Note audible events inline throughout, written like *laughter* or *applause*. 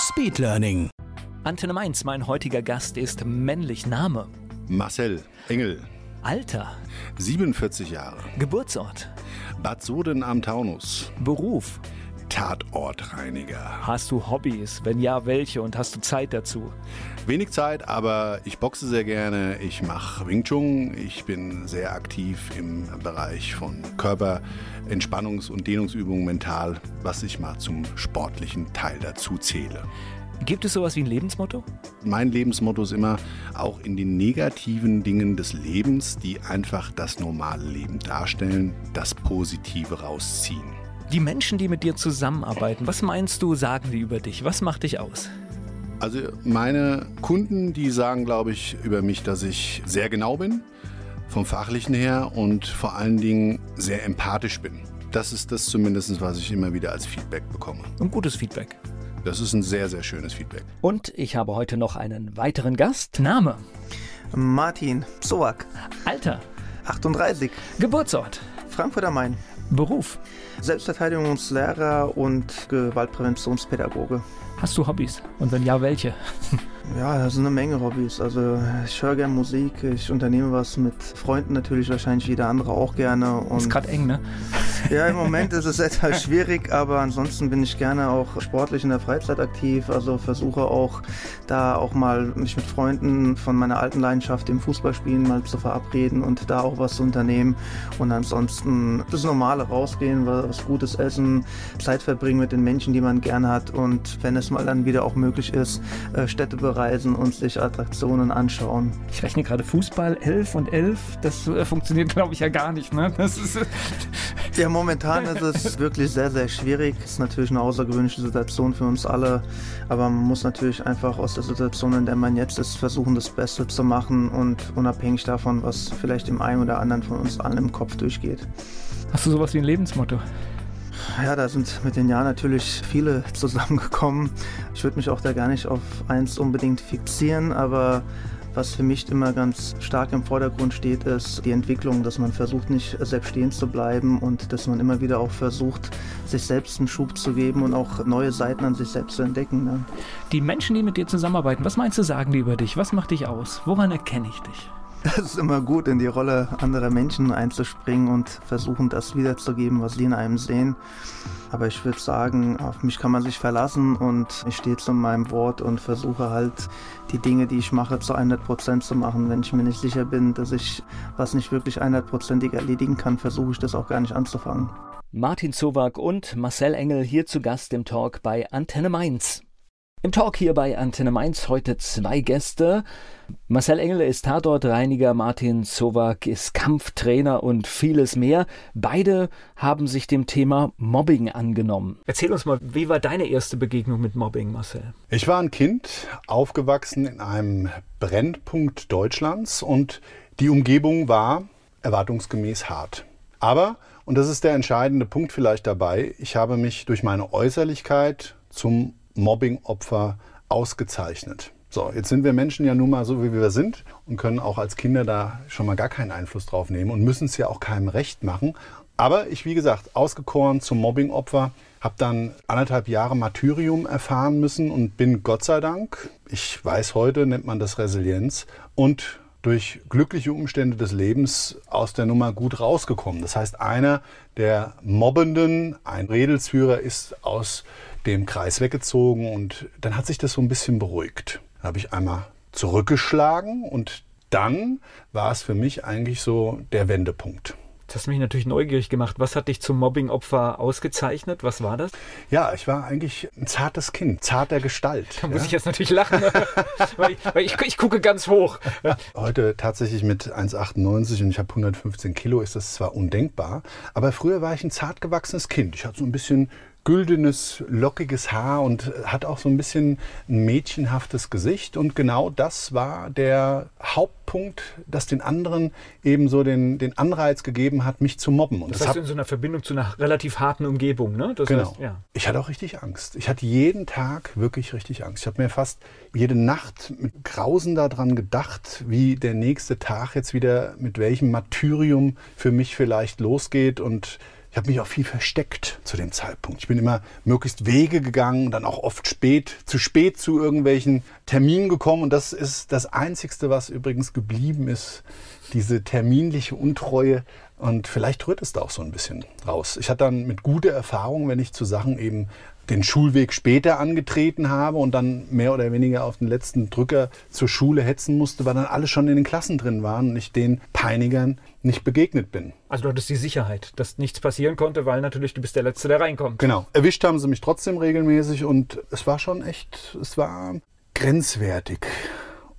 Speedlearning. Antenne Mainz, mein heutiger Gast ist männlich Name. Marcel Engel, Alter. 47 Jahre. Geburtsort. Bad Soden am Taunus. Beruf. Tatortreiniger. Hast du Hobbys? Wenn ja, welche? Und hast du Zeit dazu? Wenig Zeit, aber ich boxe sehr gerne. Ich mache Wing Chun. Ich bin sehr aktiv im Bereich von Körperentspannungs- und Dehnungsübungen mental, was ich mal zum sportlichen Teil dazu zähle. Gibt es sowas wie ein Lebensmotto? Mein Lebensmotto ist immer, auch in den negativen Dingen des Lebens, die einfach das normale Leben darstellen, das Positive rausziehen. Die Menschen, die mit dir zusammenarbeiten, was meinst du, sagen die über dich? Was macht dich aus? Also meine Kunden, die sagen, glaube ich, über mich, dass ich sehr genau bin, vom fachlichen her und vor allen Dingen sehr empathisch bin. Das ist das zumindest, was ich immer wieder als Feedback bekomme. Ein gutes Feedback. Das ist ein sehr, sehr schönes Feedback. Und ich habe heute noch einen weiteren Gast. Name, Martin Soak, Alter, 38, Geburtsort, Frankfurt am Main, Beruf. Selbstverteidigungslehrer und Gewaltpräventionspädagoge. Hast du Hobbys? Und wenn ja, welche? *laughs* Ja, das sind eine Menge Hobbys. Also ich höre gerne Musik, ich unternehme was mit Freunden natürlich, wahrscheinlich jeder andere auch gerne. Und Ist gerade eng, ne? *laughs* ja, im Moment ist es etwas *laughs* schwierig, aber ansonsten bin ich gerne auch sportlich in der Freizeit aktiv. Also versuche auch da auch mal mich mit Freunden von meiner alten Leidenschaft im Fußballspielen mal zu verabreden und da auch was zu unternehmen. Und ansonsten das Normale rausgehen, was Gutes essen, Zeit verbringen mit den Menschen, die man gerne hat und wenn es mal dann wieder auch möglich ist, äh, Städte bereisen und sich Attraktionen anschauen. Ich rechne gerade Fußball 11 und 11. Das äh, funktioniert, glaube ich, ja gar nicht, ne? Das ist, äh, *laughs* Ja, momentan ist es wirklich sehr, sehr schwierig. Es ist natürlich eine außergewöhnliche Situation für uns alle, aber man muss natürlich einfach aus der Situation, in der man jetzt ist, versuchen, das Beste zu machen und unabhängig davon, was vielleicht dem einen oder anderen von uns allen im Kopf durchgeht. hast du sowas wie ein Lebensmotto? Ja, da sind mit den Jahren natürlich viele *laughs* zusammengekommen. Ich würde mich auch da gar nicht auf eins unbedingt fixieren, aber was für mich immer ganz stark im Vordergrund steht, ist die Entwicklung, dass man versucht, nicht selbst stehen zu bleiben und dass man immer wieder auch versucht, sich selbst einen Schub zu geben und auch neue Seiten an sich selbst zu entdecken. Ne? Die Menschen, die mit dir zusammenarbeiten, was meinst du, sagen die über dich? Was macht dich aus? Woran erkenne ich dich? Es ist immer gut, in die Rolle anderer Menschen einzuspringen und versuchen, das wiederzugeben, was sie in einem sehen. Aber ich würde sagen, auf mich kann man sich verlassen und ich stehe zu meinem Wort und versuche halt die Dinge, die ich mache, zu 100% zu machen. Wenn ich mir nicht sicher bin, dass ich was nicht wirklich 100%ig erledigen kann, versuche ich das auch gar nicht anzufangen. Martin Zowak und Marcel Engel hier zu Gast im Talk bei Antenne Mainz. Im Talk hier bei Antenne Mainz heute zwei Gäste. Marcel Engel ist Tatortreiniger, Martin Zowak ist Kampftrainer und vieles mehr. Beide haben sich dem Thema Mobbing angenommen. Erzähl uns mal, wie war deine erste Begegnung mit Mobbing, Marcel? Ich war ein Kind, aufgewachsen in einem Brennpunkt Deutschlands und die Umgebung war erwartungsgemäß hart. Aber, und das ist der entscheidende Punkt vielleicht dabei, ich habe mich durch meine Äußerlichkeit zum Mobbing-Opfer ausgezeichnet. So, jetzt sind wir Menschen ja nun mal so, wie wir sind und können auch als Kinder da schon mal gar keinen Einfluss drauf nehmen und müssen es ja auch keinem recht machen. Aber ich, wie gesagt, ausgekoren zum Mobbing-Opfer, habe dann anderthalb Jahre Martyrium erfahren müssen und bin Gott sei Dank, ich weiß heute, nennt man das Resilienz, und durch glückliche Umstände des Lebens aus der Nummer gut rausgekommen. Das heißt, einer der Mobbenden, ein Redelsführer, ist aus dem Kreis weggezogen und dann hat sich das so ein bisschen beruhigt. Dann habe ich einmal zurückgeschlagen und dann war es für mich eigentlich so der Wendepunkt. Das hast mich natürlich neugierig gemacht. Was hat dich zum Mobbing-Opfer ausgezeichnet? Was war das? Ja, ich war eigentlich ein zartes Kind, zarter Gestalt. Da muss ja. ich jetzt natürlich lachen, *laughs* weil, ich, weil ich, ich gucke ganz hoch. Heute tatsächlich mit 1,98 und ich habe 115 Kilo, ist das zwar undenkbar, aber früher war ich ein zart gewachsenes Kind. Ich hatte so ein bisschen güldenes, lockiges Haar und hat auch so ein bisschen ein mädchenhaftes Gesicht. Und genau das war der Hauptpunkt, das den anderen eben so den, den Anreiz gegeben hat, mich zu mobben. Und das, das heißt in so einer Verbindung zu einer relativ harten Umgebung, ne? Das genau. Heißt, ja. Ich hatte auch richtig Angst. Ich hatte jeden Tag wirklich richtig Angst. Ich habe mir fast jede Nacht mit Grausen daran gedacht, wie der nächste Tag jetzt wieder mit welchem Martyrium für mich vielleicht losgeht und ich habe mich auch viel versteckt zu dem Zeitpunkt. Ich bin immer möglichst Wege gegangen, dann auch oft spät, zu spät zu irgendwelchen Terminen gekommen. Und das ist das Einzigste, was übrigens geblieben ist, diese terminliche Untreue. Und vielleicht rührt es da auch so ein bisschen raus. Ich hatte dann mit guter Erfahrung, wenn ich zu Sachen eben den Schulweg später angetreten habe und dann mehr oder weniger auf den letzten Drücker zur Schule hetzen musste, weil dann alle schon in den Klassen drin waren und ich den Peinigern nicht begegnet bin. Also du hattest die Sicherheit, dass nichts passieren konnte, weil natürlich du bist der Letzte, der reinkommt. Genau. Erwischt haben sie mich trotzdem regelmäßig und es war schon echt, es war grenzwertig.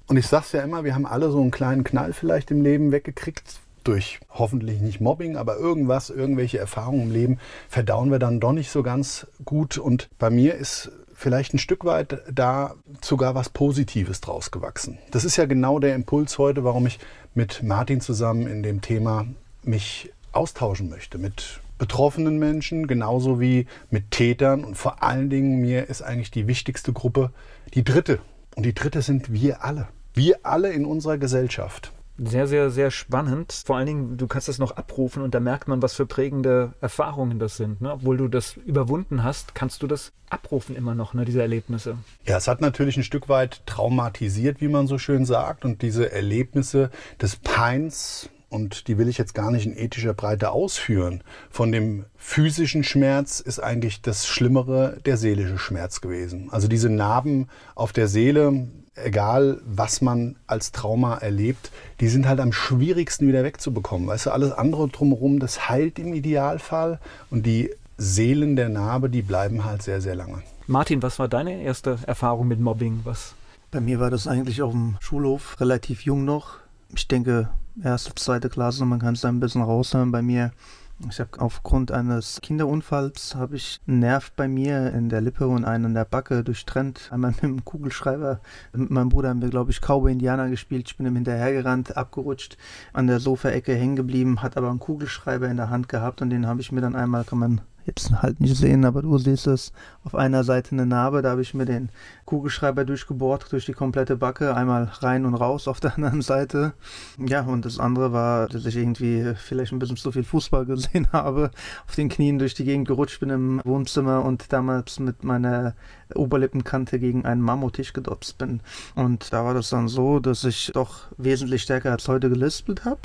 Und ich sag's ja immer, wir haben alle so einen kleinen Knall vielleicht im Leben weggekriegt, durch hoffentlich nicht Mobbing, aber irgendwas, irgendwelche Erfahrungen im Leben verdauen wir dann doch nicht so ganz gut. Und bei mir ist vielleicht ein Stück weit da sogar was Positives draus gewachsen. Das ist ja genau der Impuls heute, warum ich mit Martin zusammen in dem Thema mich austauschen möchte. Mit betroffenen Menschen, genauso wie mit Tätern. Und vor allen Dingen, mir ist eigentlich die wichtigste Gruppe die dritte. Und die dritte sind wir alle. Wir alle in unserer Gesellschaft sehr, sehr, sehr spannend. Vor allen Dingen, du kannst das noch abrufen und da merkt man, was für prägende Erfahrungen das sind. Ne? Obwohl du das überwunden hast, kannst du das abrufen immer noch, ne, diese Erlebnisse. Ja, es hat natürlich ein Stück weit traumatisiert, wie man so schön sagt. Und diese Erlebnisse des Peins, und die will ich jetzt gar nicht in ethischer Breite ausführen. Von dem physischen Schmerz ist eigentlich das Schlimmere der seelische Schmerz gewesen. Also diese Narben auf der Seele, egal was man als Trauma erlebt, die sind halt am schwierigsten wieder wegzubekommen. Weißt du, alles andere drumherum, das heilt im Idealfall und die Seelen der Narbe, die bleiben halt sehr, sehr lange. Martin, was war deine erste Erfahrung mit Mobbing? Was? Bei mir war das eigentlich auf dem Schulhof relativ jung noch. Ich denke, erste, zweite Klasse, man kann es da ein bisschen raushören. Bei mir ich habe aufgrund eines Kinderunfalls habe ich einen Nerv bei mir in der Lippe und einen in der Backe durchtrennt. Einmal mit dem Kugelschreiber. Mit meinem Bruder haben wir, glaube ich, Cowboy Indianer gespielt. Ich bin ihm hinterhergerannt, abgerutscht, an der Sofaecke hängen geblieben, hat aber einen Kugelschreiber in der Hand gehabt und den habe ich mir dann einmal, kann man jetzt halt nicht sehen, aber du siehst es auf einer Seite eine Narbe, da habe ich mir den Kugelschreiber durchgebohrt, durch die komplette Backe, einmal rein und raus auf der *laughs* anderen Seite. Ja, und das andere war, dass ich irgendwie vielleicht ein bisschen zu viel Fußball gesehen *laughs* habe, auf den Knien durch die Gegend gerutscht bin im Wohnzimmer und damals mit meiner Oberlippenkante gegen einen Marmortisch gedopst bin. Und da war das dann so, dass ich doch wesentlich stärker als heute gelispelt habe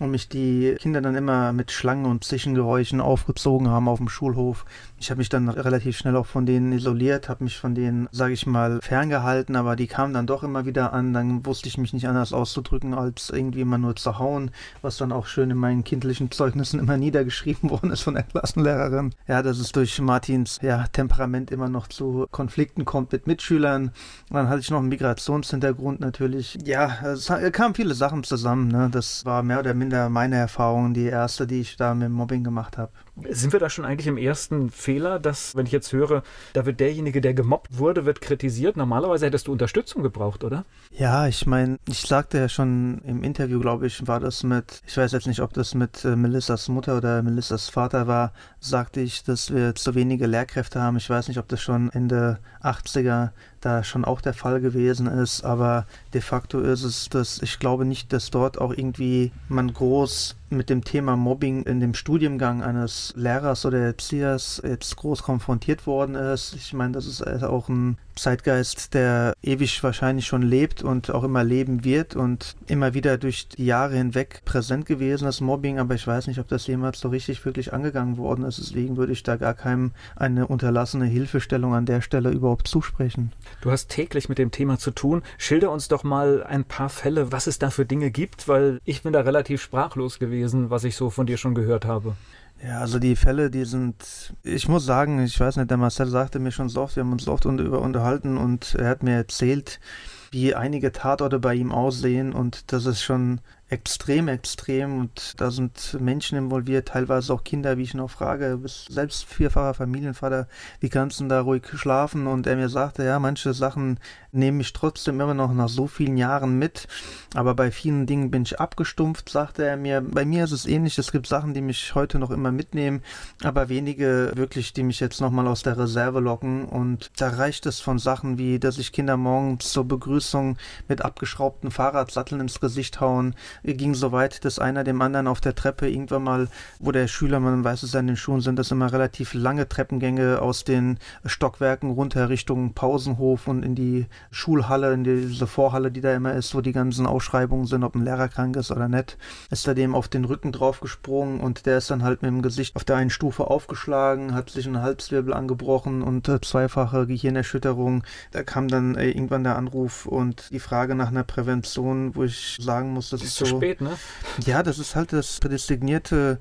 und mich die Kinder dann immer mit Schlangen und Zichengeräuschen aufgezogen haben auf dem Schulhof. Ich habe mich dann relativ schnell auch von denen isoliert, habe mich von denen, sage ich mal, ferngehalten, aber die kamen dann doch immer wieder an. Dann wusste ich mich nicht anders auszudrücken, als irgendwie immer nur zu hauen, was dann auch schön in meinen kindlichen Zeugnissen immer niedergeschrieben *laughs* worden ist von der Klassenlehrerin. Ja, dass es durch Martins ja, Temperament immer noch zu Konflikten kommt mit Mitschülern. Dann hatte ich noch einen Migrationshintergrund natürlich. Ja, es kamen viele Sachen zusammen. Ne? Das war mehr oder minder meine Erfahrung, die erste, die ich da mit Mobbing gemacht habe. Sind wir da schon eigentlich im ersten Fehler, dass, wenn ich jetzt höre, da wird derjenige, der gemobbt wurde, wird kritisiert? Normalerweise hättest du Unterstützung gebraucht, oder? Ja, ich meine, ich sagte ja schon im Interview, glaube ich, war das mit, ich weiß jetzt nicht, ob das mit äh, Melissas Mutter oder Melissas Vater war, sagte ich, dass wir zu wenige Lehrkräfte haben. Ich weiß nicht, ob das schon Ende 80er da schon auch der Fall gewesen ist, aber de facto ist es, dass ich glaube nicht, dass dort auch irgendwie man groß mit dem Thema Mobbing in dem Studiengang eines Lehrers oder Erziehers jetzt groß konfrontiert worden ist. Ich meine, das ist auch ein Zeitgeist, der ewig wahrscheinlich schon lebt und auch immer leben wird und immer wieder durch die Jahre hinweg präsent gewesen, das Mobbing, aber ich weiß nicht, ob das jemals so richtig wirklich angegangen worden ist. Deswegen würde ich da gar keinem eine unterlassene Hilfestellung an der Stelle überhaupt zusprechen. Du hast täglich mit dem Thema zu tun. Schilder uns doch mal ein paar Fälle, was es da für Dinge gibt, weil ich bin da relativ sprachlos gewesen, was ich so von dir schon gehört habe. Ja, also die Fälle, die sind, ich muss sagen, ich weiß nicht, der Marcel sagte mir schon so oft, wir haben uns oft über unterhalten und er hat mir erzählt, wie einige Tatorte bei ihm aussehen und das ist schon extrem, extrem und da sind Menschen involviert, teilweise auch Kinder, wie ich noch frage, bist selbst vierfacher Familienvater, wie kannst du da ruhig schlafen? Und er mir sagte, ja, manche Sachen nehmen mich trotzdem immer noch nach so vielen Jahren mit, aber bei vielen Dingen bin ich abgestumpft, sagte er mir. Bei mir ist es ähnlich, es gibt Sachen, die mich heute noch immer mitnehmen, aber wenige wirklich, die mich jetzt nochmal aus der Reserve locken und da reicht es von Sachen wie, dass ich Kinder morgens zur Begrüßung mit abgeschraubten Fahrradsatteln ins Gesicht hauen, ging so weit, dass einer dem anderen auf der Treppe irgendwann mal, wo der Schüler, man weiß es ja in den Schulen, sind das immer relativ lange Treppengänge aus den Stockwerken runter Richtung Pausenhof und in die Schulhalle, in diese Vorhalle, die da immer ist, wo die ganzen Ausschreibungen sind, ob ein Lehrer krank ist oder nicht, ist er dem auf den Rücken draufgesprungen und der ist dann halt mit dem Gesicht auf der einen Stufe aufgeschlagen, hat sich einen Halswirbel angebrochen und äh, zweifache Gehirnerschütterung. Da kam dann äh, irgendwann der Anruf und die Frage nach einer Prävention, wo ich sagen muss, das ist so spät, ne? Ja, das ist halt das prädestinierte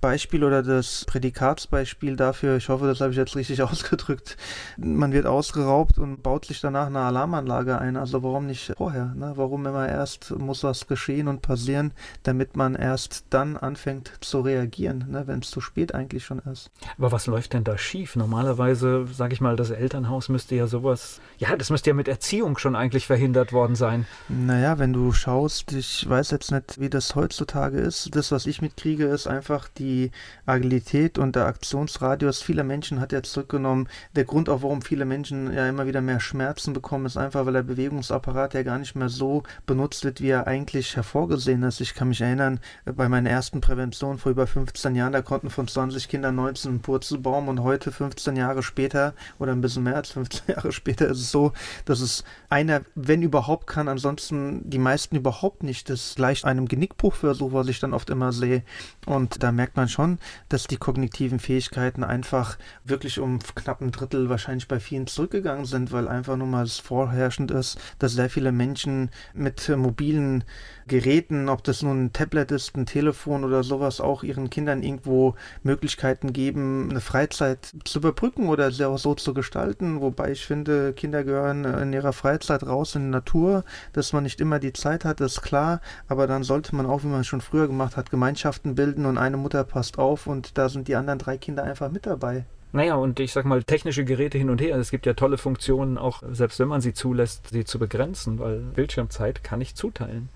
Beispiel oder das Prädikatsbeispiel dafür, ich hoffe, das habe ich jetzt richtig *laughs* ausgedrückt, man wird ausgeraubt und baut sich danach eine Alarmanlage ein. Also warum nicht vorher? Ne? Warum immer erst muss was geschehen und passieren, damit man erst dann anfängt zu reagieren, ne? wenn es zu spät eigentlich schon ist. Aber was läuft denn da schief? Normalerweise, sage ich mal, das Elternhaus müsste ja sowas, ja, das müsste ja mit Erziehung schon eigentlich verhindert worden sein. Naja, wenn du schaust, ich weiß jetzt nicht, wie das heutzutage ist. Das, was ich mitkriege, ist einfach die die Agilität und der Aktionsradius vieler Menschen hat er zurückgenommen. Der Grund auch, warum viele Menschen ja immer wieder mehr Schmerzen bekommen, ist einfach, weil der Bewegungsapparat ja gar nicht mehr so benutzt wird, wie er eigentlich hervorgesehen ist. Ich kann mich erinnern, bei meiner ersten Prävention vor über 15 Jahren, da konnten von 20 Kindern 19 einen Purzelbaum und heute 15 Jahre später oder ein bisschen mehr als 15 *laughs* Jahre später ist es so, dass es einer, wenn überhaupt kann, ansonsten die meisten überhaupt nicht. Das gleicht einem Genickbruch für so, was ich dann oft immer sehe. Und da merkt man schon, dass die kognitiven Fähigkeiten einfach wirklich um knapp ein Drittel wahrscheinlich bei vielen zurückgegangen sind, weil einfach nur mal es vorherrschend ist, dass sehr viele Menschen mit mobilen Geräten, ob das nun ein Tablet ist, ein Telefon oder sowas, auch ihren Kindern irgendwo Möglichkeiten geben, eine Freizeit zu überbrücken oder sie auch so zu gestalten. Wobei ich finde, Kinder gehören in ihrer Freizeit raus in die Natur, dass man nicht immer die Zeit hat, ist klar, aber dann sollte man auch, wie man schon früher gemacht hat, Gemeinschaften bilden und eine Mutter passt auf und da sind die anderen drei Kinder einfach mit dabei. Naja, und ich sag mal, technische Geräte hin und her. Es gibt ja tolle Funktionen, auch selbst wenn man sie zulässt, sie zu begrenzen, weil Bildschirmzeit kann ich zuteilen.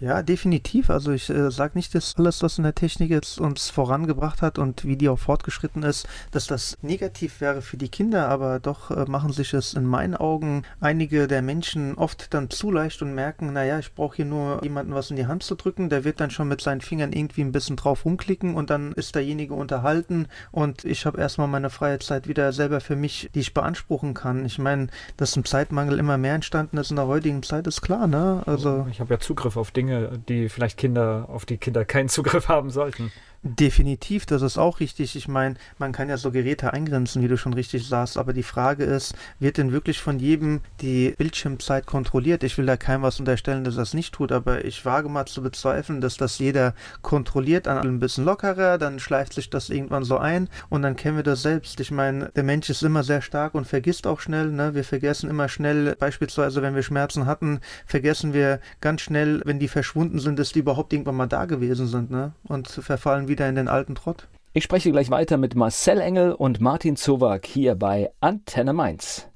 Ja, definitiv. Also ich äh, sage nicht, dass alles, was in der Technik jetzt uns vorangebracht hat und wie die auch fortgeschritten ist, dass das negativ wäre für die Kinder, aber doch äh, machen sich es in meinen Augen einige der Menschen oft dann zu leicht und merken, naja, ich brauche hier nur jemanden was in die Hand zu drücken, der wird dann schon mit seinen Fingern irgendwie ein bisschen drauf rumklicken und dann ist derjenige unterhalten und ich habe erstmal meine freie Zeit wieder selber für mich, die ich beanspruchen kann. Ich meine, dass ein Zeitmangel immer mehr entstanden ist in der heutigen Zeit, ist klar, ne? Also ich habe ja Zugriff auf Dinge, Dinge, die vielleicht Kinder, auf die Kinder keinen Zugriff haben sollten. Definitiv, das ist auch richtig. Ich meine, man kann ja so Geräte eingrenzen, wie du schon richtig sagst, aber die Frage ist, wird denn wirklich von jedem die Bildschirmzeit kontrolliert? Ich will da keinem was unterstellen, dass das nicht tut, aber ich wage mal zu bezweifeln, dass das jeder kontrolliert, an ein bisschen lockerer, dann schleift sich das irgendwann so ein und dann kennen wir das selbst. Ich meine, der Mensch ist immer sehr stark und vergisst auch schnell, ne? Wir vergessen immer schnell, beispielsweise, wenn wir Schmerzen hatten, vergessen wir ganz schnell, wenn die verschwunden sind, dass die überhaupt irgendwann mal da gewesen sind, ne? Und verfallen wieder in den alten Trott. Ich spreche gleich weiter mit Marcel Engel und Martin Zowak hier bei Antenne Mainz.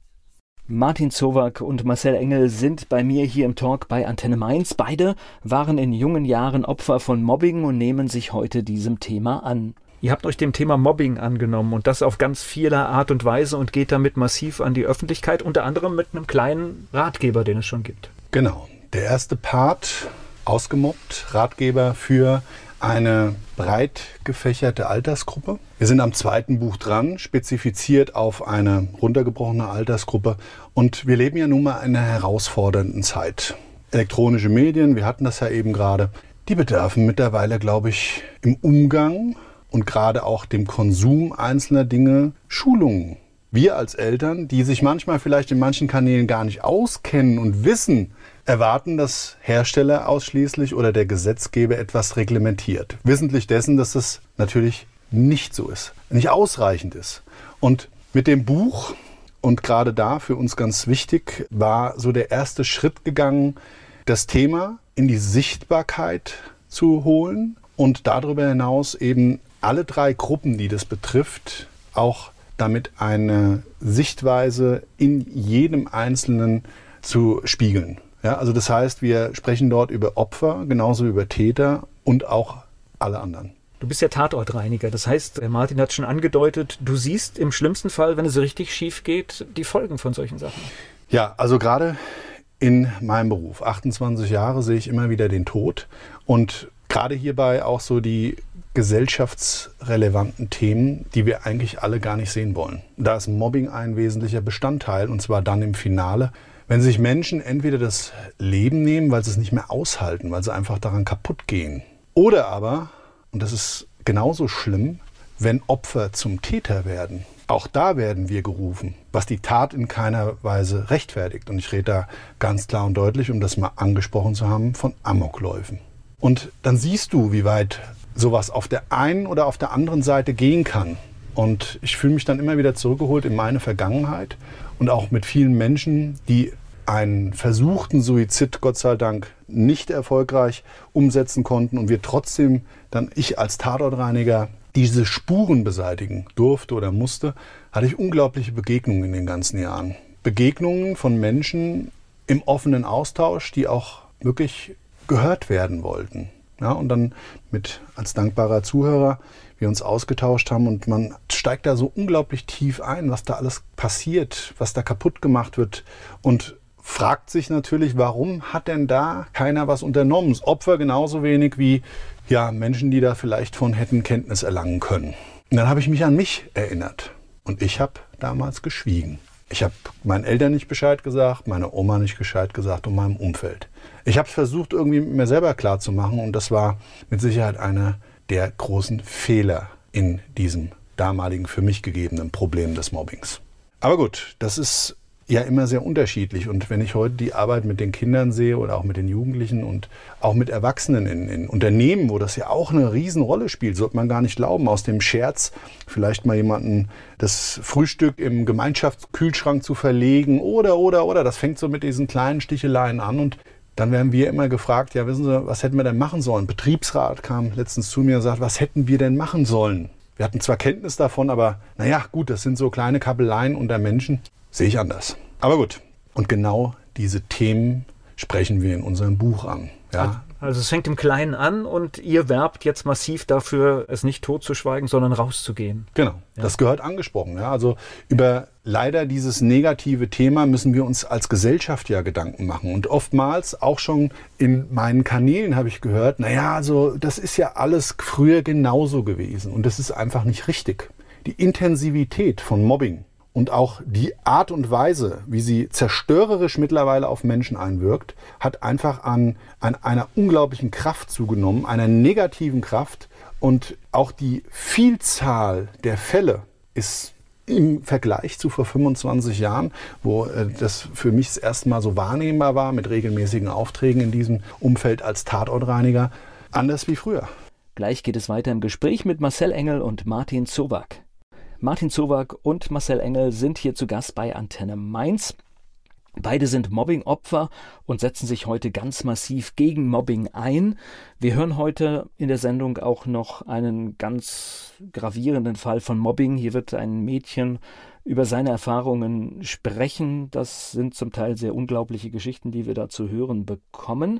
Martin Zowak und Marcel Engel sind bei mir hier im Talk bei Antenne Mainz. Beide waren in jungen Jahren Opfer von Mobbing und nehmen sich heute diesem Thema an. Ihr habt euch dem Thema Mobbing angenommen und das auf ganz vieler Art und Weise und geht damit massiv an die Öffentlichkeit, unter anderem mit einem kleinen Ratgeber, den es schon gibt. Genau. Der erste Part, ausgemobbt, Ratgeber für eine breit gefächerte Altersgruppe. Wir sind am zweiten Buch dran, spezifiziert auf eine runtergebrochene Altersgruppe. Und wir leben ja nun mal in einer herausfordernden Zeit. Elektronische Medien, wir hatten das ja eben gerade, die bedürfen mittlerweile, glaube ich, im Umgang und gerade auch dem Konsum einzelner Dinge Schulungen. Wir als Eltern, die sich manchmal vielleicht in manchen Kanälen gar nicht auskennen und wissen, erwarten, dass Hersteller ausschließlich oder der Gesetzgeber etwas reglementiert. Wissentlich dessen, dass es natürlich nicht so ist, nicht ausreichend ist. Und mit dem Buch Und gerade da für uns ganz wichtig war so der erste Schritt gegangen, das Thema in die Sichtbarkeit zu holen und darüber hinaus eben alle drei Gruppen, die das betrifft, auch damit eine Sichtweise in jedem Einzelnen zu spiegeln. Ja, also das heißt, wir sprechen dort über Opfer, genauso über Täter und auch alle anderen. Du bist ja Tatortreiniger. Das heißt, Martin hat schon angedeutet, du siehst im schlimmsten Fall, wenn es richtig schief geht, die Folgen von solchen Sachen. Ja, also gerade in meinem Beruf, 28 Jahre, sehe ich immer wieder den Tod und gerade hierbei auch so die gesellschaftsrelevanten Themen, die wir eigentlich alle gar nicht sehen wollen. Da ist Mobbing ein wesentlicher Bestandteil und zwar dann im Finale, wenn sich Menschen entweder das Leben nehmen, weil sie es nicht mehr aushalten, weil sie einfach daran kaputt gehen, oder aber und das ist genauso schlimm, wenn Opfer zum Täter werden. Auch da werden wir gerufen, was die Tat in keiner Weise rechtfertigt. Und ich rede da ganz klar und deutlich, um das mal angesprochen zu haben, von Amokläufen. Und dann siehst du, wie weit sowas auf der einen oder auf der anderen Seite gehen kann. Und ich fühle mich dann immer wieder zurückgeholt in meine Vergangenheit und auch mit vielen Menschen, die einen versuchten Suizid, Gott sei Dank, nicht erfolgreich umsetzen konnten und wir trotzdem dann ich als Tatortreiniger diese Spuren beseitigen durfte oder musste, hatte ich unglaubliche Begegnungen in den ganzen Jahren. Begegnungen von Menschen im offenen Austausch, die auch wirklich gehört werden wollten. Ja, und dann mit als dankbarer Zuhörer wir uns ausgetauscht haben und man steigt da so unglaublich tief ein, was da alles passiert, was da kaputt gemacht wird und fragt sich natürlich, warum hat denn da keiner was unternommen? Opfer genauso wenig wie ja, Menschen, die da vielleicht von hätten Kenntnis erlangen können. Und dann habe ich mich an mich erinnert und ich habe damals geschwiegen. Ich habe meinen Eltern nicht Bescheid gesagt, meiner Oma nicht Bescheid gesagt und meinem Umfeld. Ich habe es versucht, irgendwie mit mir selber klarzumachen und das war mit Sicherheit einer der großen Fehler in diesem damaligen für mich gegebenen Problem des Mobbings. Aber gut, das ist ja immer sehr unterschiedlich. Und wenn ich heute die Arbeit mit den Kindern sehe oder auch mit den Jugendlichen und auch mit Erwachsenen in, in Unternehmen, wo das ja auch eine Riesenrolle spielt, sollte man gar nicht glauben, aus dem Scherz vielleicht mal jemanden das Frühstück im Gemeinschaftskühlschrank zu verlegen oder, oder, oder. Das fängt so mit diesen kleinen Sticheleien an und dann werden wir immer gefragt, ja, wissen Sie, was hätten wir denn machen sollen? Betriebsrat kam letztens zu mir und sagt, was hätten wir denn machen sollen? Wir hatten zwar Kenntnis davon, aber naja, gut, das sind so kleine Kabeleien unter Menschen. Sehe ich anders. Aber gut. Und genau diese Themen sprechen wir in unserem Buch an. Ja? Also es fängt im Kleinen an und ihr werbt jetzt massiv dafür, es nicht totzuschweigen, sondern rauszugehen. Genau, ja. das gehört angesprochen. Ja? Also über leider dieses negative Thema müssen wir uns als Gesellschaft ja Gedanken machen. Und oftmals, auch schon in meinen Kanälen habe ich gehört, naja, also das ist ja alles früher genauso gewesen. Und das ist einfach nicht richtig. Die Intensivität von Mobbing und auch die Art und Weise, wie sie zerstörerisch mittlerweile auf Menschen einwirkt, hat einfach an, an einer unglaublichen Kraft zugenommen, einer negativen Kraft. Und auch die Vielzahl der Fälle ist im Vergleich zu vor 25 Jahren, wo äh, das für mich das erste Mal so wahrnehmbar war mit regelmäßigen Aufträgen in diesem Umfeld als Tatortreiniger, anders wie früher. Gleich geht es weiter im Gespräch mit Marcel Engel und Martin Zowak. Martin Zowak und Marcel Engel sind hier zu Gast bei Antenne Mainz. Beide sind Mobbing-Opfer und setzen sich heute ganz massiv gegen Mobbing ein. Wir hören heute in der Sendung auch noch einen ganz gravierenden Fall von Mobbing. Hier wird ein Mädchen über seine Erfahrungen sprechen. Das sind zum Teil sehr unglaubliche Geschichten, die wir da zu hören bekommen.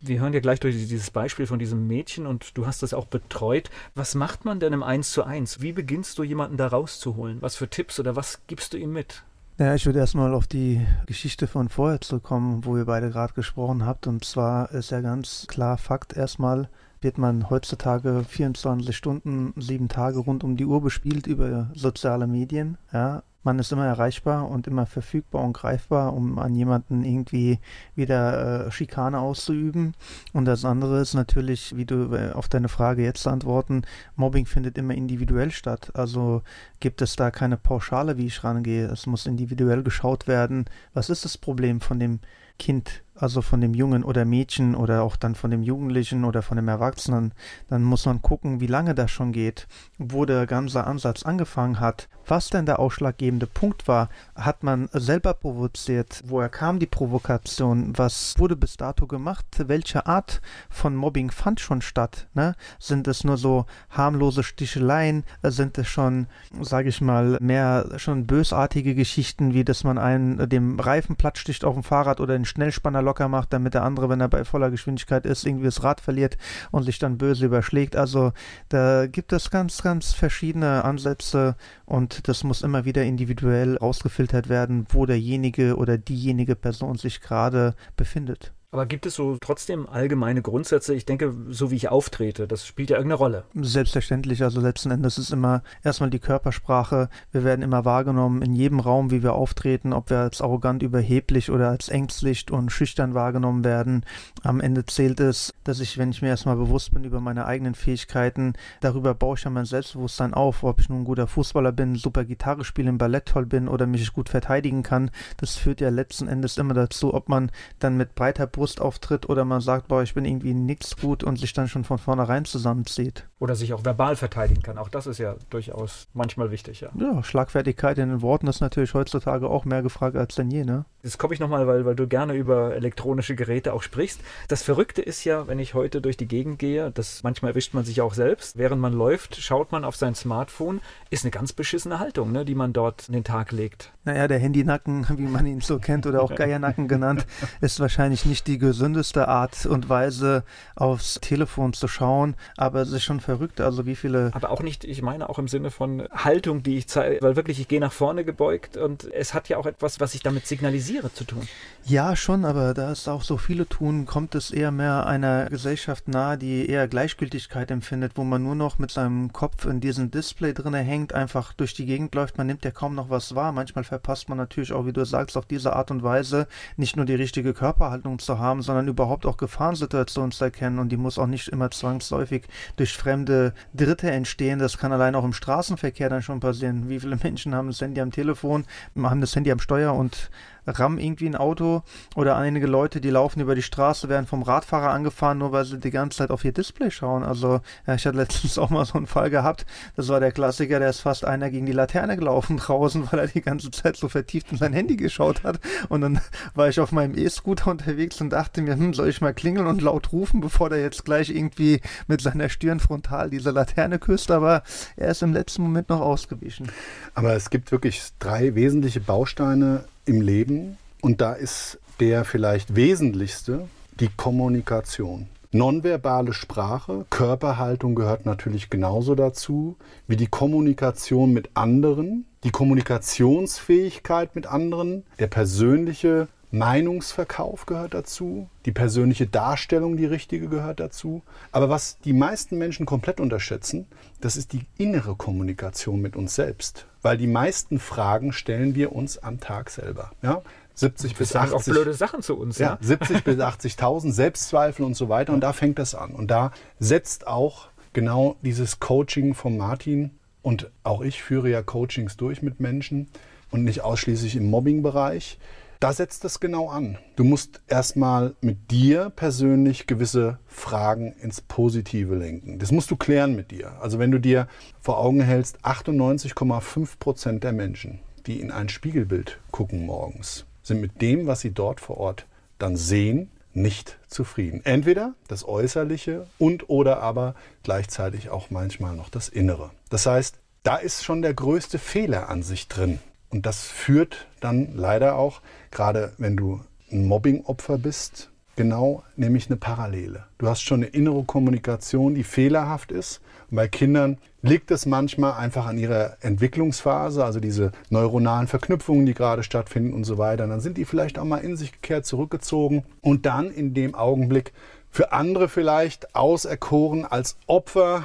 Wir hören ja gleich durch dieses Beispiel von diesem Mädchen und du hast das auch betreut. Was macht man denn im Eins zu eins? Wie beginnst du jemanden da rauszuholen? Was für Tipps oder was gibst du ihm mit? Ja, ich würde erstmal auf die Geschichte von vorher zurückkommen, wo ihr beide gerade gesprochen habt. Und zwar ist ja ganz klar Fakt erstmal, wird man heutzutage 24 Stunden, sieben Tage rund um die Uhr bespielt über soziale Medien. Ja, man ist immer erreichbar und immer verfügbar und greifbar, um an jemanden irgendwie wieder äh, Schikane auszuüben. Und das andere ist natürlich, wie du äh, auf deine Frage jetzt antworten, Mobbing findet immer individuell statt. Also gibt es da keine Pauschale, wie ich rangehe. Es muss individuell geschaut werden, was ist das Problem von dem Kind also von dem Jungen oder Mädchen oder auch dann von dem Jugendlichen oder von dem Erwachsenen, dann muss man gucken, wie lange das schon geht, wo der ganze Ansatz angefangen hat, was denn der ausschlaggebende Punkt war. Hat man selber provoziert? Woher kam die Provokation? Was wurde bis dato gemacht? Welche Art von Mobbing fand schon statt? Ne? Sind es nur so harmlose Sticheleien? Sind es schon, sage ich mal, mehr schon bösartige Geschichten, wie dass man einen dem Reifen plattsticht auf dem Fahrrad oder den Schnellspanner locker macht, damit der andere, wenn er bei voller Geschwindigkeit ist, irgendwie das Rad verliert und sich dann böse überschlägt. Also da gibt es ganz, ganz verschiedene Ansätze und das muss immer wieder individuell ausgefiltert werden, wo derjenige oder diejenige Person sich gerade befindet. Aber gibt es so trotzdem allgemeine Grundsätze? Ich denke, so wie ich auftrete, das spielt ja irgendeine Rolle. Selbstverständlich, also letzten Endes ist immer erstmal die Körpersprache. Wir werden immer wahrgenommen in jedem Raum, wie wir auftreten, ob wir als arrogant, überheblich oder als ängstlich und schüchtern wahrgenommen werden. Am Ende zählt es, dass ich, wenn ich mir erstmal bewusst bin über meine eigenen Fähigkeiten, darüber baue ich ja mein Selbstbewusstsein auf, ob ich nun ein guter Fußballer bin, super Gitarre spiele, im Ballett toll bin oder mich gut verteidigen kann. Das führt ja letzten Endes immer dazu, ob man dann mit breiter Brust auftritt oder man sagt, boah, ich bin irgendwie nix gut und sich dann schon von vornherein zusammenzieht. Oder sich auch verbal verteidigen kann. Auch das ist ja durchaus manchmal wichtig, ja. Ja, Schlagfertigkeit in den Worten ist natürlich heutzutage auch mehr gefragt als denn je, ne? Jetzt komme ich nochmal, weil, weil du gerne über elektronische Geräte auch sprichst. Das Verrückte ist ja, wenn ich heute durch die Gegend gehe, das manchmal erwischt man sich auch selbst. Während man läuft, schaut man auf sein Smartphone. Ist eine ganz beschissene Haltung, ne, die man dort in den Tag legt. Naja, der Handynacken, *laughs* wie man ihn so kennt oder auch *laughs* Geiernacken genannt, ist wahrscheinlich nicht die gesündeste Art und Weise, aufs Telefon zu schauen. Aber es ist schon verrückt, also wie viele. Aber auch nicht, ich meine auch im Sinne von Haltung, die ich zeige, weil wirklich ich gehe nach vorne gebeugt und es hat ja auch etwas, was ich damit signalisiere zu tun. Ja, schon, aber da es auch so viele tun, kommt es eher mehr einer Gesellschaft nahe, die eher Gleichgültigkeit empfindet, wo man nur noch mit seinem Kopf in diesem Display drinne hängt, einfach durch die Gegend läuft, man nimmt ja kaum noch was wahr. Manchmal verpasst man natürlich auch, wie du sagst, auf diese Art und Weise nicht nur die richtige Körperhaltung zu haben, sondern überhaupt auch Gefahrensituationen zu erkennen und die muss auch nicht immer zwangsläufig durch fremde Dritte entstehen. Das kann allein auch im Straßenverkehr dann schon passieren. Wie viele Menschen haben das Handy am Telefon, haben das Handy am Steuer und rammen irgendwie ein Auto oder einige Leute, die laufen über die Straße, werden vom Radfahrer angefahren, nur weil sie die ganze Zeit auf ihr Display schauen. Also ja, ich hatte letztens auch mal so einen Fall gehabt, das war der Klassiker, der ist fast einer gegen die Laterne gelaufen *laughs* draußen, weil er die ganze Zeit so vertieft in sein Handy geschaut hat. Und dann war ich auf meinem E-Scooter unterwegs und dachte mir, hm, soll ich mal klingeln und laut rufen, bevor der jetzt gleich irgendwie mit seiner Stirn frontal diese Laterne küsst, aber er ist im letzten Moment noch ausgewichen. Aber es gibt wirklich drei wesentliche Bausteine im Leben und da ist der vielleicht wesentlichste die Kommunikation. Nonverbale Sprache, Körperhaltung gehört natürlich genauso dazu wie die Kommunikation mit anderen, die Kommunikationsfähigkeit mit anderen, der persönliche Meinungsverkauf gehört dazu, die persönliche Darstellung, die richtige gehört dazu. Aber was die meisten Menschen komplett unterschätzen, das ist die innere Kommunikation mit uns selbst. Weil die meisten Fragen stellen wir uns am Tag selber. Ja? 70 bis 80 auch blöde Sachen zu uns. Ja, 70 bis 80.000 Selbstzweifel und so weiter. Und da fängt das an. Und da setzt auch genau dieses Coaching von Martin und auch ich führe ja Coachings durch mit Menschen und nicht ausschließlich im Mobbing-Bereich. Da setzt das genau an. Du musst erstmal mit dir persönlich gewisse Fragen ins Positive lenken. Das musst du klären mit dir. Also wenn du dir vor Augen hältst, 98,5 Prozent der Menschen, die in ein Spiegelbild gucken morgens, sind mit dem, was sie dort vor Ort dann sehen, nicht zufrieden. Entweder das Äußerliche und oder aber gleichzeitig auch manchmal noch das Innere. Das heißt, da ist schon der größte Fehler an sich drin. Und das führt dann leider auch, gerade wenn du ein Mobbing-Opfer bist, genau nämlich eine Parallele. Du hast schon eine innere Kommunikation, die fehlerhaft ist. Und bei Kindern liegt es manchmal einfach an ihrer Entwicklungsphase, also diese neuronalen Verknüpfungen, die gerade stattfinden und so weiter. Dann sind die vielleicht auch mal in sich gekehrt, zurückgezogen und dann in dem Augenblick für andere vielleicht auserkoren als Opfer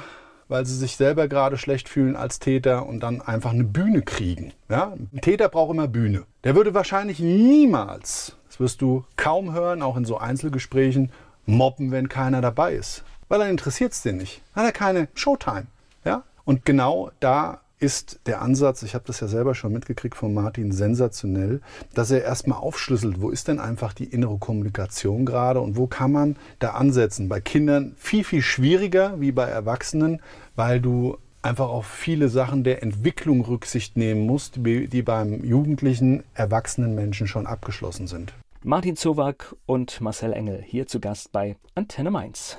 weil sie sich selber gerade schlecht fühlen als Täter und dann einfach eine Bühne kriegen. Ja? Ein Täter braucht immer Bühne. Der würde wahrscheinlich niemals, das wirst du kaum hören, auch in so Einzelgesprächen, mobben, wenn keiner dabei ist. Weil dann interessiert es den nicht. Hat er keine Showtime. Ja? Und genau da ist der Ansatz, ich habe das ja selber schon mitgekriegt von Martin, sensationell, dass er erstmal aufschlüsselt, wo ist denn einfach die innere Kommunikation gerade und wo kann man da ansetzen. Bei Kindern viel, viel schwieriger wie bei Erwachsenen, weil du einfach auf viele Sachen der Entwicklung Rücksicht nehmen musst, die beim jugendlichen, erwachsenen Menschen schon abgeschlossen sind. Martin Zowak und Marcel Engel hier zu Gast bei Antenne Mainz.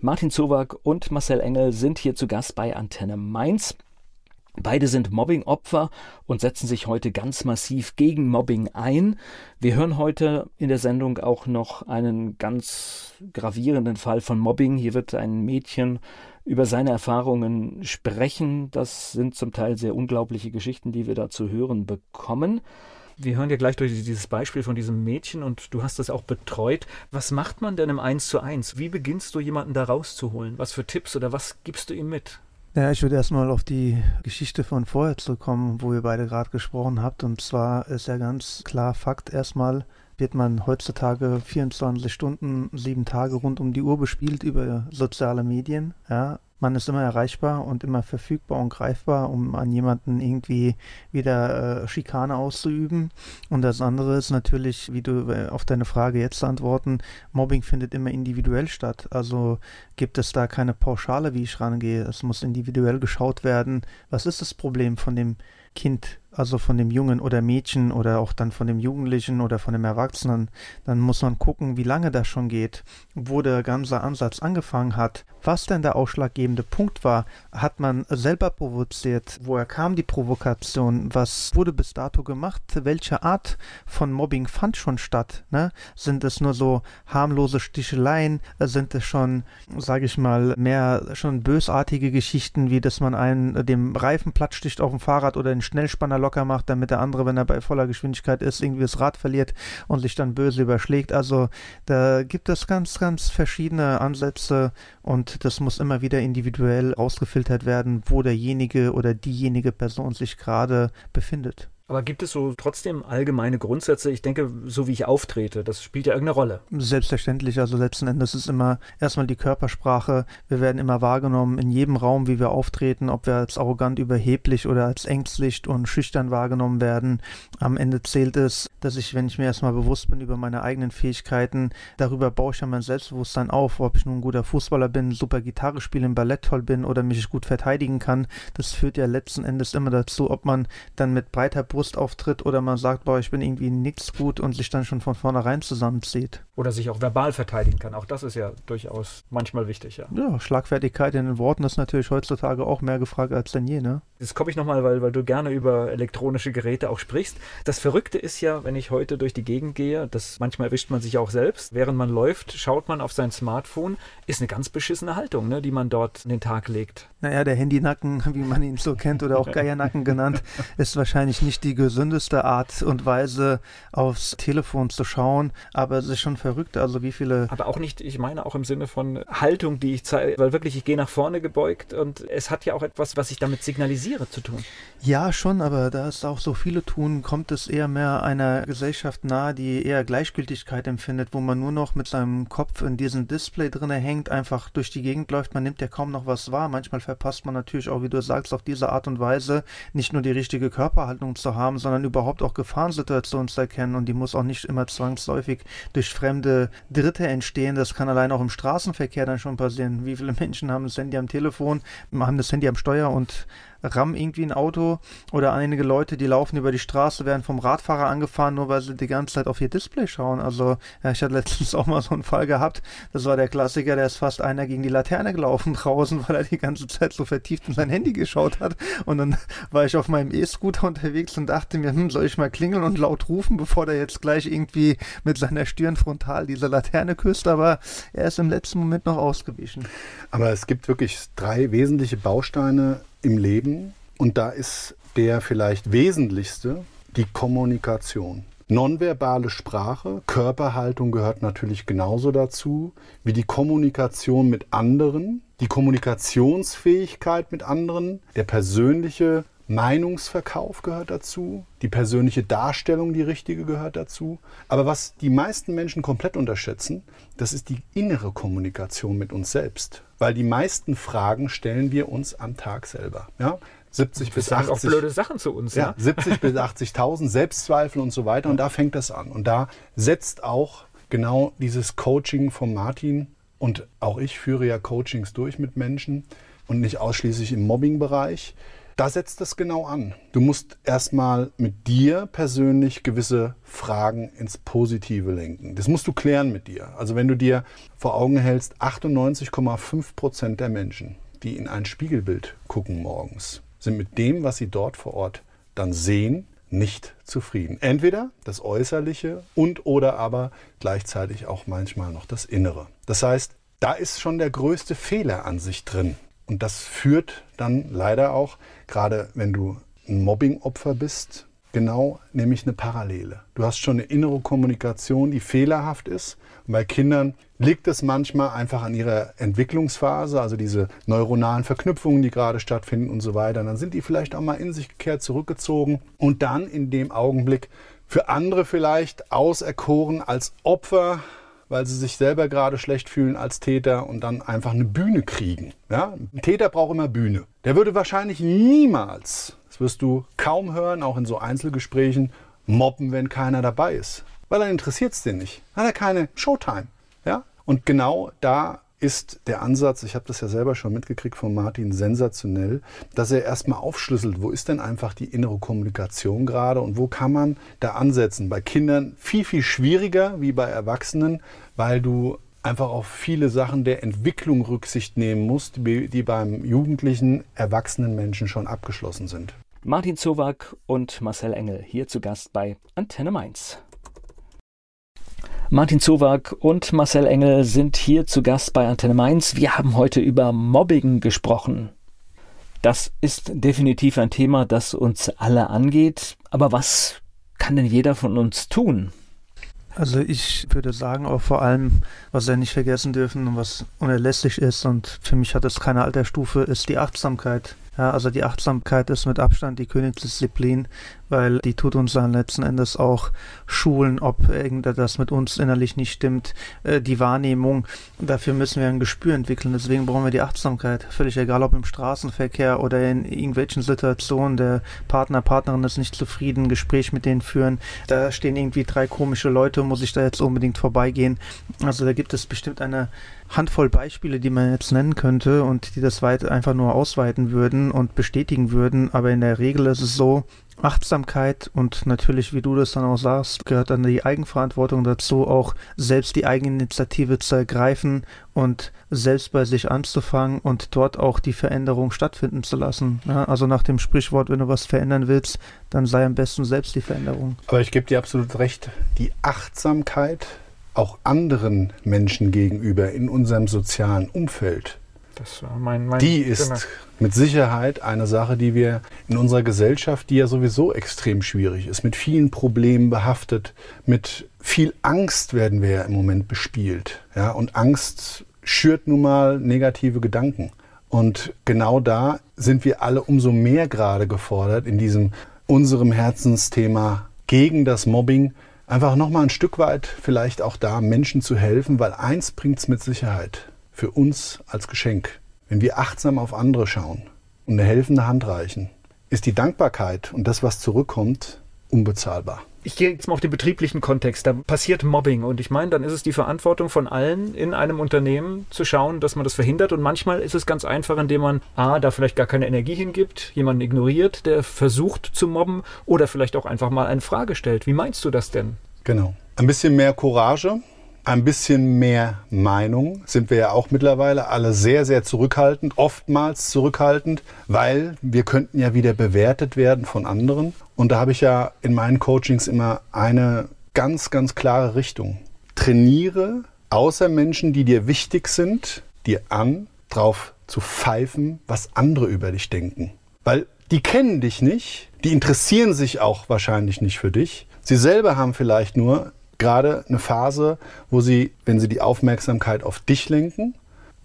Martin Zowak und Marcel Engel sind hier zu Gast bei Antenne Mainz. Beide sind Mobbing-Opfer und setzen sich heute ganz massiv gegen Mobbing ein. Wir hören heute in der Sendung auch noch einen ganz gravierenden Fall von Mobbing. Hier wird ein Mädchen über seine Erfahrungen sprechen. Das sind zum Teil sehr unglaubliche Geschichten, die wir da zu hören bekommen. Wir hören ja gleich durch dieses Beispiel von diesem Mädchen und du hast das auch betreut. Was macht man denn im Eins zu eins? Wie beginnst du jemanden da rauszuholen? Was für Tipps oder was gibst du ihm mit? Ja, ich würde erstmal auf die Geschichte von vorher zurückkommen, wo ihr beide gerade gesprochen habt. Und zwar ist ja ganz klar Fakt, erstmal wird man heutzutage 24 Stunden, sieben Tage rund um die Uhr bespielt über soziale Medien. Ja, man ist immer erreichbar und immer verfügbar und greifbar, um an jemanden irgendwie wieder äh, Schikane auszuüben. Und das andere ist natürlich, wie du äh, auf deine Frage jetzt antworten, Mobbing findet immer individuell statt. Also gibt es da keine Pauschale, wie ich rangehe. Es muss individuell geschaut werden, was ist das Problem von dem Kind also von dem Jungen oder Mädchen oder auch dann von dem Jugendlichen oder von dem Erwachsenen, dann muss man gucken, wie lange das schon geht, wo der ganze Ansatz angefangen hat, was denn der ausschlaggebende Punkt war. Hat man selber provoziert? Woher kam die Provokation? Was wurde bis dato gemacht? Welche Art von Mobbing fand schon statt? Ne? Sind es nur so harmlose Sticheleien? Sind es schon, sage ich mal, mehr schon bösartige Geschichten, wie dass man einen dem Reifen platt sticht auf dem Fahrrad oder den Schnellspanner locker macht, damit der andere, wenn er bei voller Geschwindigkeit ist, irgendwie das Rad verliert und sich dann böse überschlägt. Also da gibt es ganz, ganz verschiedene Ansätze und das muss immer wieder individuell ausgefiltert werden, wo derjenige oder diejenige Person sich gerade befindet. Aber gibt es so trotzdem allgemeine Grundsätze? Ich denke, so wie ich auftrete, das spielt ja irgendeine Rolle. Selbstverständlich. Also letzten Endes ist immer erstmal die Körpersprache. Wir werden immer wahrgenommen in jedem Raum, wie wir auftreten, ob wir als arrogant, überheblich oder als ängstlich und schüchtern wahrgenommen werden. Am Ende zählt es, dass ich, wenn ich mir erstmal bewusst bin über meine eigenen Fähigkeiten, darüber baue ich ja mein Selbstbewusstsein auf, ob ich nun ein guter Fußballer bin, super Gitarre spiele, im Ballett toll bin oder mich gut verteidigen kann. Das führt ja letzten Endes immer dazu, ob man dann mit breiter Brust Brustauftritt oder man sagt, boah, ich bin irgendwie nichts gut und sich dann schon von vornherein zusammenzieht. Oder sich auch verbal verteidigen kann. Auch das ist ja durchaus manchmal wichtig, ja. Ja, Schlagfertigkeit in den Worten ist natürlich heutzutage auch mehr gefragt als denn je, ne? Jetzt komme ich nochmal, weil, weil du gerne über elektronische Geräte auch sprichst. Das Verrückte ist ja, wenn ich heute durch die Gegend gehe, das manchmal erwischt man sich auch selbst. Während man läuft, schaut man auf sein Smartphone. Ist eine ganz beschissene Haltung, ne, die man dort an den Tag legt. Naja, der Handynacken, *laughs* wie man ihn so kennt oder auch Geiernacken genannt, *laughs* ist wahrscheinlich nicht die gesündeste Art und Weise, aufs Telefon zu schauen. Aber es ist schon verrückt, also wie viele. Aber auch nicht, ich meine auch im Sinne von Haltung, die ich zeige, weil wirklich, ich gehe nach vorne gebeugt und es hat ja auch etwas, was ich damit signalisiere zu tun. Ja, schon, aber da es auch so viele tun, kommt es eher mehr einer Gesellschaft nahe, die eher Gleichgültigkeit empfindet, wo man nur noch mit seinem Kopf in diesem Display drinne hängt, einfach durch die Gegend läuft, man nimmt ja kaum noch was wahr. Manchmal verpasst man natürlich auch, wie du sagst, auf diese Art und Weise nicht nur die richtige Körperhaltung zu haben, sondern überhaupt auch Gefahrensituationen zu erkennen und die muss auch nicht immer zwangsläufig durch fremde Dritte entstehen. Das kann allein auch im Straßenverkehr dann schon passieren. Wie viele Menschen haben das Handy am Telefon, haben das Handy am Steuer und rammen irgendwie ein Auto oder einige Leute, die laufen über die Straße, werden vom Radfahrer angefahren, nur weil sie die ganze Zeit auf ihr Display schauen. Also ja, ich hatte letztens *laughs* auch mal so einen Fall gehabt, das war der Klassiker, der ist fast einer gegen die Laterne gelaufen *laughs* draußen, weil er die ganze Zeit so vertieft in sein Handy geschaut hat. Und dann *laughs* war ich auf meinem E-Scooter unterwegs und dachte mir, hm, soll ich mal klingeln und laut rufen, bevor der jetzt gleich irgendwie mit seiner Stirn frontal diese Laterne küsst, aber er ist im letzten Moment noch ausgewichen. Aber es gibt wirklich drei wesentliche Bausteine im Leben und da ist der vielleicht wesentlichste die Kommunikation. Nonverbale Sprache, Körperhaltung gehört natürlich genauso dazu wie die Kommunikation mit anderen, die Kommunikationsfähigkeit mit anderen, der persönliche Meinungsverkauf gehört dazu, die persönliche Darstellung, die richtige gehört dazu. Aber was die meisten Menschen komplett unterschätzen, das ist die innere Kommunikation mit uns selbst. Weil die meisten Fragen stellen wir uns am Tag selber. Ja? 70 bis 80. auch blöde Sachen zu uns. Ja, ne? 70 bis 80.000 Selbstzweifel und so weiter. Und da fängt das an. Und da setzt auch genau dieses Coaching von Martin und auch ich führe ja Coachings durch mit Menschen und nicht ausschließlich im Mobbing-Bereich. Da setzt das genau an. Du musst erstmal mit dir persönlich gewisse Fragen ins Positive lenken. Das musst du klären mit dir. Also wenn du dir vor Augen hältst, 98,5 Prozent der Menschen, die in ein Spiegelbild gucken morgens, sind mit dem, was sie dort vor Ort dann sehen, nicht zufrieden. Entweder das Äußerliche und oder aber gleichzeitig auch manchmal noch das Innere. Das heißt, da ist schon der größte Fehler an sich drin. Und das führt dann leider auch, gerade wenn du ein Mobbing-Opfer bist, genau nämlich eine Parallele. Du hast schon eine innere Kommunikation, die fehlerhaft ist. Und bei Kindern liegt es manchmal einfach an ihrer Entwicklungsphase, also diese neuronalen Verknüpfungen, die gerade stattfinden und so weiter. Und dann sind die vielleicht auch mal in sich gekehrt, zurückgezogen und dann in dem Augenblick für andere vielleicht auserkoren als Opfer weil sie sich selber gerade schlecht fühlen als Täter und dann einfach eine Bühne kriegen. Ja? Ein Täter braucht immer Bühne. Der würde wahrscheinlich niemals, das wirst du kaum hören, auch in so Einzelgesprächen, mobben, wenn keiner dabei ist. Weil dann interessiert es den nicht. Dann hat er keine Showtime. Ja? Und genau da ist der Ansatz, ich habe das ja selber schon mitgekriegt von Martin, sensationell, dass er erstmal aufschlüsselt, wo ist denn einfach die innere Kommunikation gerade und wo kann man da ansetzen. Bei Kindern viel, viel schwieriger wie bei Erwachsenen, weil du einfach auf viele Sachen der Entwicklung Rücksicht nehmen musst, die beim jugendlichen, erwachsenen Menschen schon abgeschlossen sind. Martin Zowak und Marcel Engel hier zu Gast bei Antenne Mainz. Martin Zowak und Marcel Engel sind hier zu Gast bei Antenne Mainz. Wir haben heute über Mobbing gesprochen. Das ist definitiv ein Thema, das uns alle angeht. Aber was kann denn jeder von uns tun? Also ich würde sagen, auch vor allem, was wir nicht vergessen dürfen und was unerlässlich ist, und für mich hat es keine Altersstufe, ist die Achtsamkeit. Ja, also die Achtsamkeit ist mit Abstand die Königsdisziplin, weil die tut uns dann letzten Endes auch schulen, ob irgendetwas mit uns innerlich nicht stimmt, äh, die Wahrnehmung. Dafür müssen wir ein Gespür entwickeln. Deswegen brauchen wir die Achtsamkeit. Völlig egal, ob im Straßenverkehr oder in irgendwelchen Situationen. Der Partner, Partnerin ist nicht zufrieden, Gespräch mit denen führen. Da stehen irgendwie drei komische Leute, muss ich da jetzt unbedingt vorbeigehen. Also da gibt es bestimmt eine Handvoll Beispiele, die man jetzt nennen könnte und die das weit einfach nur ausweiten würden und bestätigen würden. Aber in der Regel ist es so, Achtsamkeit und natürlich, wie du das dann auch sagst, gehört dann die Eigenverantwortung dazu, auch selbst die Eigeninitiative zu ergreifen und selbst bei sich anzufangen und dort auch die Veränderung stattfinden zu lassen. Ja, also nach dem Sprichwort, wenn du was verändern willst, dann sei am besten selbst die Veränderung. Aber ich gebe dir absolut recht, die Achtsamkeit auch anderen Menschen gegenüber in unserem sozialen Umfeld, mein, mein, die ist genau. mit Sicherheit eine Sache, die wir in unserer Gesellschaft, die ja sowieso extrem schwierig ist, mit vielen Problemen behaftet, mit viel Angst werden wir ja im Moment bespielt. Ja? Und Angst schürt nun mal negative Gedanken. Und genau da sind wir alle umso mehr gerade gefordert, in diesem unserem Herzensthema gegen das Mobbing einfach nochmal ein Stück weit vielleicht auch da Menschen zu helfen, weil eins bringt es mit Sicherheit für uns als Geschenk. Wenn wir achtsam auf andere schauen und eine helfende Hand reichen, ist die Dankbarkeit und das, was zurückkommt, unbezahlbar ich gehe jetzt mal auf den betrieblichen Kontext. Da passiert Mobbing und ich meine, dann ist es die Verantwortung von allen in einem Unternehmen zu schauen, dass man das verhindert. Und manchmal ist es ganz einfach, indem man A, da vielleicht gar keine Energie hingibt, jemanden ignoriert, der versucht zu mobben oder vielleicht auch einfach mal eine Frage stellt. Wie meinst du das denn? Genau. Ein bisschen mehr Courage, ein bisschen mehr Meinung sind wir ja auch mittlerweile alle sehr, sehr zurückhaltend, oftmals zurückhaltend, weil wir könnten ja wieder bewertet werden von anderen. Und da habe ich ja in meinen Coachings immer eine ganz, ganz klare Richtung. Trainiere außer Menschen, die dir wichtig sind, dir an, drauf zu pfeifen, was andere über dich denken. Weil die kennen dich nicht, die interessieren sich auch wahrscheinlich nicht für dich. Sie selber haben vielleicht nur gerade eine Phase, wo sie, wenn sie die Aufmerksamkeit auf dich lenken,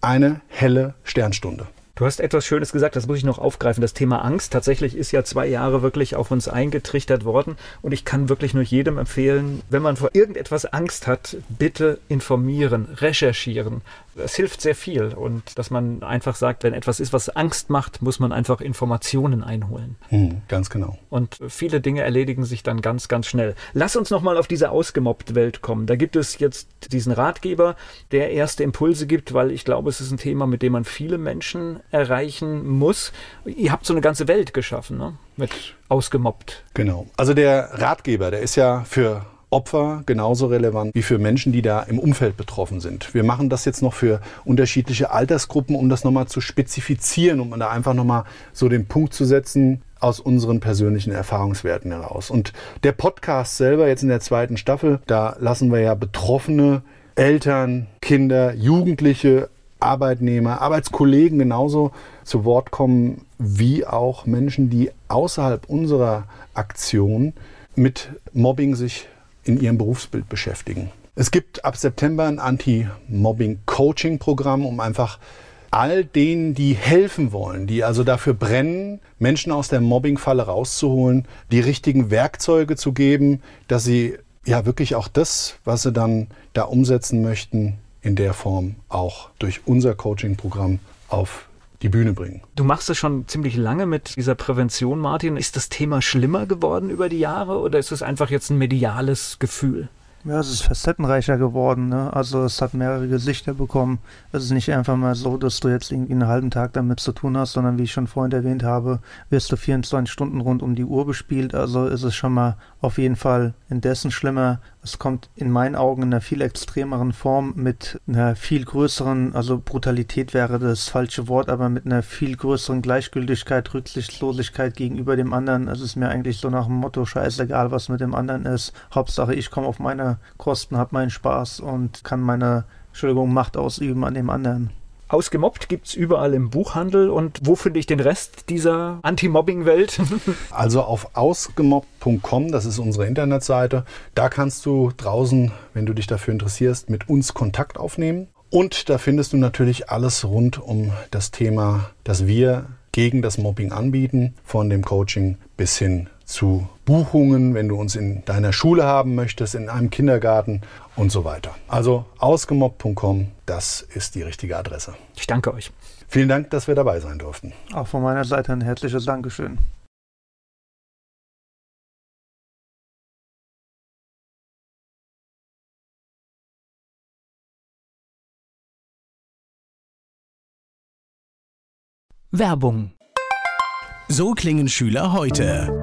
eine helle Sternstunde. Du hast etwas Schönes gesagt, das muss ich noch aufgreifen. Das Thema Angst. Tatsächlich ist ja zwei Jahre wirklich auf uns eingetrichtert worden. Und ich kann wirklich nur jedem empfehlen, wenn man vor irgendetwas Angst hat, bitte informieren, recherchieren. Es hilft sehr viel. Und dass man einfach sagt, wenn etwas ist, was Angst macht, muss man einfach Informationen einholen. Mhm, ganz genau. Und viele Dinge erledigen sich dann ganz, ganz schnell. Lass uns nochmal auf diese ausgemobbt Welt kommen. Da gibt es jetzt diesen Ratgeber, der erste Impulse gibt, weil ich glaube, es ist ein Thema, mit dem man viele Menschen erreichen muss. Ihr habt so eine ganze Welt geschaffen, ne? mit ausgemobbt. Genau. Also der Ratgeber, der ist ja für Opfer genauso relevant wie für Menschen, die da im Umfeld betroffen sind. Wir machen das jetzt noch für unterschiedliche Altersgruppen, um das nochmal zu spezifizieren, um da einfach nochmal so den Punkt zu setzen aus unseren persönlichen Erfahrungswerten heraus. Und der Podcast selber jetzt in der zweiten Staffel, da lassen wir ja Betroffene, Eltern, Kinder, Jugendliche, Arbeitnehmer, Arbeitskollegen genauso zu Wort kommen, wie auch Menschen, die außerhalb unserer Aktion mit Mobbing sich in ihrem Berufsbild beschäftigen. Es gibt ab September ein Anti-Mobbing-Coaching-Programm, um einfach all denen, die helfen wollen, die also dafür brennen, Menschen aus der Mobbing-Falle rauszuholen, die richtigen Werkzeuge zu geben, dass sie ja wirklich auch das, was sie dann da umsetzen möchten, in der Form auch durch unser Coaching-Programm auf die Bühne bringen. Du machst es schon ziemlich lange mit dieser Prävention, Martin. Ist das Thema schlimmer geworden über die Jahre oder ist es einfach jetzt ein mediales Gefühl? Ja, es ist facettenreicher geworden. Ne? Also es hat mehrere Gesichter bekommen. Es ist nicht einfach mal so, dass du jetzt irgendwie einen halben Tag damit zu tun hast, sondern wie ich schon vorhin erwähnt habe, wirst du 24 Stunden rund um die Uhr bespielt. Also ist es schon mal auf jeden Fall indessen schlimmer. Es kommt in meinen Augen in einer viel extremeren Form mit einer viel größeren, also Brutalität wäre das falsche Wort, aber mit einer viel größeren Gleichgültigkeit, Rücksichtslosigkeit gegenüber dem anderen. Es ist mir eigentlich so nach dem Motto, scheißegal, was mit dem anderen ist. Hauptsache, ich komme auf meine Kosten, habe meinen Spaß und kann meine, Entschuldigung, Macht ausüben an dem anderen. Ausgemobbt gibt es überall im Buchhandel. Und wo finde ich den Rest dieser Anti-Mobbing-Welt? *laughs* also auf ausgemobbt.com, das ist unsere Internetseite. Da kannst du draußen, wenn du dich dafür interessierst, mit uns Kontakt aufnehmen. Und da findest du natürlich alles rund um das Thema, das wir gegen das Mobbing anbieten, von dem Coaching bis hin zu Buchungen, wenn du uns in deiner Schule haben möchtest, in einem Kindergarten und so weiter. Also ausgemobbt.com, das ist die richtige Adresse. Ich danke euch. Vielen Dank, dass wir dabei sein durften. Auch von meiner Seite ein herzliches Dankeschön. Werbung. So klingen Schüler heute.